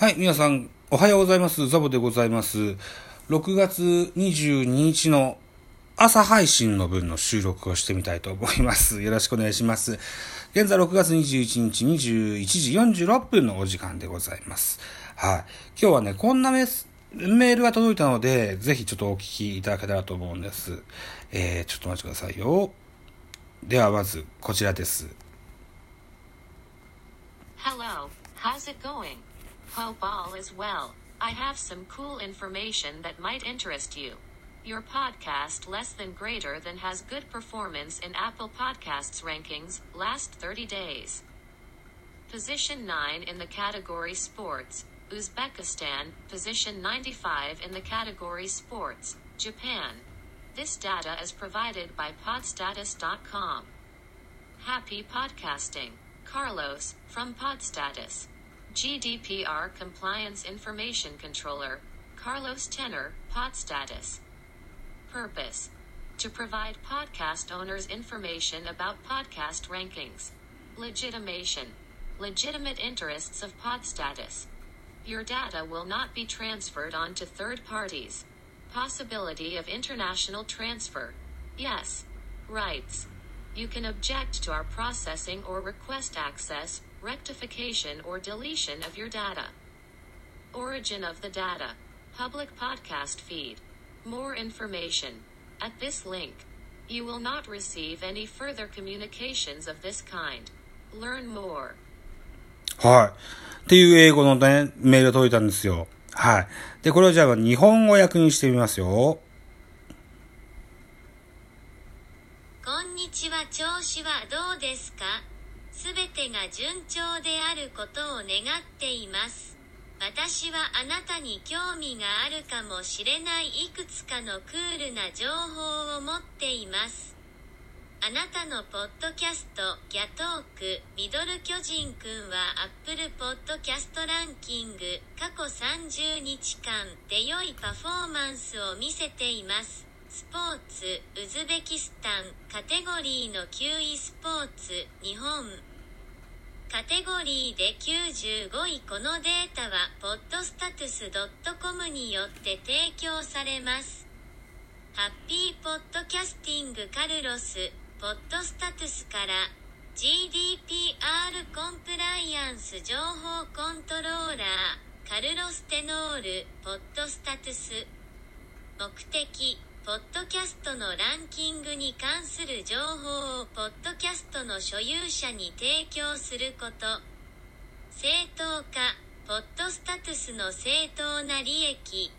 はい、皆さん、おはようございます。ザボでございます。6月22日の朝配信の分の収録をしてみたいと思います。よろしくお願いします。現在6月21日21時46分のお時間でございます。はい。今日はね、こんなメスメールが届いたので、ぜひちょっとお聞きいただけたらと思うんです。えー、ちょっとお待ちくださいよ。ではまず、こちらです。Hello, how's it going? Hope all is well. I have some cool information that might interest you. Your podcast, Less Than Greater Than, has good performance in Apple Podcasts rankings last 30 days. Position 9 in the category Sports, Uzbekistan, position 95 in the category Sports, Japan. This data is provided by podstatus.com. Happy podcasting. Carlos, from Podstatus. GDPR Compliance Information Controller, Carlos Tenor, Podstatus. Purpose To provide podcast owners information about podcast rankings. Legitimation Legitimate interests of Podstatus. Your data will not be transferred on to third parties. Possibility of international transfer. Yes. Rights. You can object to our processing or request access, rectification, or deletion of your data. Origin of the data. Public podcast feed. More information. At this link. You will not receive any further communications of this kind. Learn more. はい。っていう英語のね、メールが届いたんですよ。はい。で、これをじゃあ日本語訳にしてみますよ。こんにちは調子はどうですかすべてが順調であることを願っています。私はあなたに興味があるかもしれないいくつかのクールな情報を持っています。あなたのポッドキャスト、ギャトーク、ミドル巨人くんは Apple Podcast ランキング過去30日間で良いパフォーマンスを見せています。スポーツ、ウズベキスタン、カテゴリーの9位スポーツ、日本。カテゴリーで95位このデータは、ポッドスタトゥス .com によって提供されます。ハッピーポッドキャスティングカルロス、ポッドスタトゥスから GDPR コンプライアンス情報コントローラー、カルロステノール、ポッドスタトゥス。目的、ポッドキャストのランキングに関する情報をポッドキャストの所有者に提供すること。正当化、ポッドスタトゥスの正当な利益。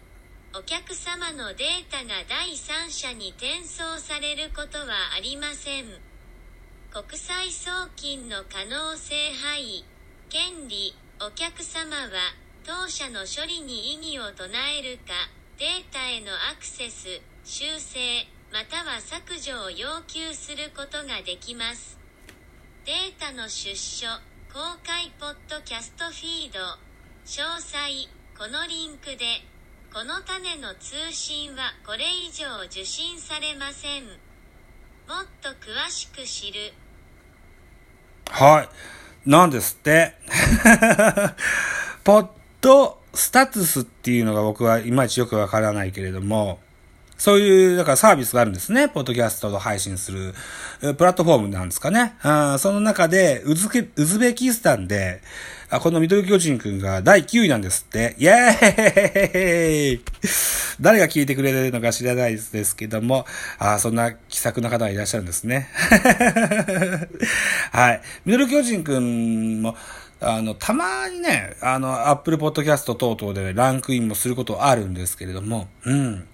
お客様のデータが第三者に転送されることはありません。国際送金の可能性範囲。権利、お客様は当社の処理に異議を唱えるか、データへのアクセス、修正、または削除を要求することができます。データの出所、公開ポッドキャストフィード。詳細、このリンクで。この種の通信はこれ以上受信されません。もっと詳しく知る。はい。なんですって。ポッドスタトゥスっていうのが僕はいまいちよくわからないけれども、そういう、だからサービスがあるんですね。ポッドキャストを配信する、プラットフォームなんですかね。あその中で、ウズケ、ウズベキスタンで、あこのミドル巨人くんが第9位なんですって。イェーイ 誰が聞いてくれてるのか知らないですけども、あそんな気さくな方がいらっしゃるんですね。はい。ミドル巨人くんも、あの、たまにね、あの、アップルポッドキャスト等々でランクインもすることあるんですけれども、うん。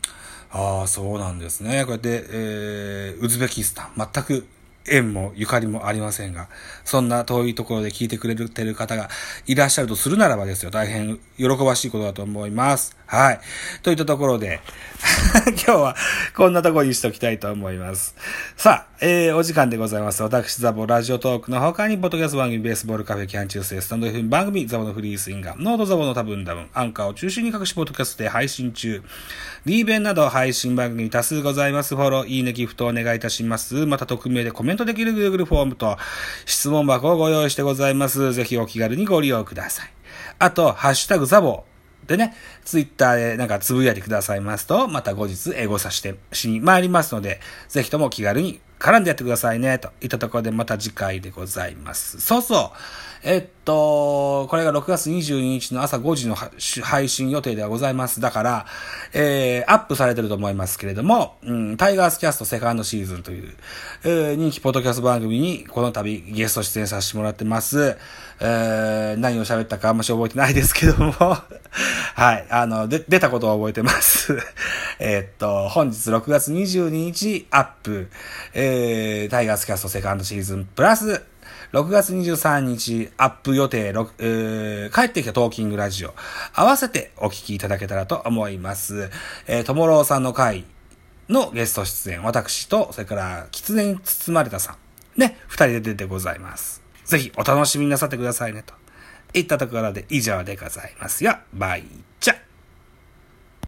ああ、そうなんですね。こうやって、えー、ウズベキスタン、全く縁もゆかりもありませんが、そんな遠いところで聞いてくれてる方がいらっしゃるとするならばですよ、大変喜ばしいことだと思います。はい。といったところで、今日はこんなところにしときたいと思います。さあ、えー、お時間でございます。私、ザボラジオトークの他に、ポッドキャスト番組、ベースボールカフェ、キャンチューススタンド FM 番組、ザボのフリースインガー、ノートザボの多分多分、アンカーを中心に各種ポッドキャストで配信中、リーベンなど配信番組多数ございます。フォロー、いいね、ギフトお願いいたします。また、匿名でコメントできる Google フォームと、質問箱をご用意してございます。ぜひお気軽にご利用ください。あと、ハッシュタグザボでね、ツイッターでなんかつぶやいてくださいますと、また後日英語させてしに参りますので、ぜひとも気軽に絡んでやってくださいね、といったところでまた次回でございます。そうそう。えっと、これが6月22日の朝5時の配信予定ではございます。だから、えー、アップされてると思いますけれども、うん、タイガースキャストセカンドシーズンという、えー、人気ポッドキャスト番組にこの度ゲスト出演させてもらってます。えー、何を喋ったかあんまし覚えてないですけども、はい、あの、で、出たことは覚えてます。えっと、本日6月22日アップ、えー、タイガースキャストセカンドシーズンプラス、6月23日アップ予定、えー、帰ってきたトーキングラジオ、合わせてお聞きいただけたらと思います。えー、ともろうさんの回のゲスト出演、私と、それから、狐に包まれたさん、ね、二人で出てございます。ぜひお楽しみになさってくださいね、と。いったところで以上でございますよ。バイ。